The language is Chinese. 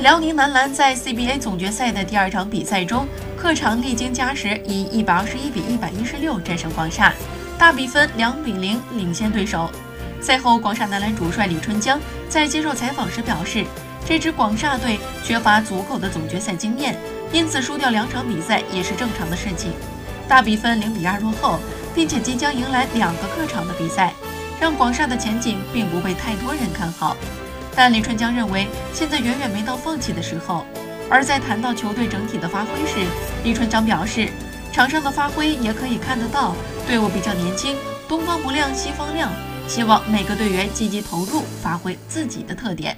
辽宁男篮在 CBA 总决赛的第二场比赛中，客场历经加时，以一百二十一比一百一十六战胜广厦，大比分两比零领先对手。赛后，广厦男篮主帅李春江在接受采访时表示，这支广厦队缺乏足够的总决赛经验，因此输掉两场比赛也是正常的事情。大比分零比二落后，并且即将迎来两个客场的比赛，让广厦的前景并不被太多人看好。但李春江认为，现在远远没到放弃的时候。而在谈到球队整体的发挥时，李春江表示，场上的发挥也可以看得到，队伍比较年轻，东方不亮西方亮。希望每个队员积极投入，发挥自己的特点。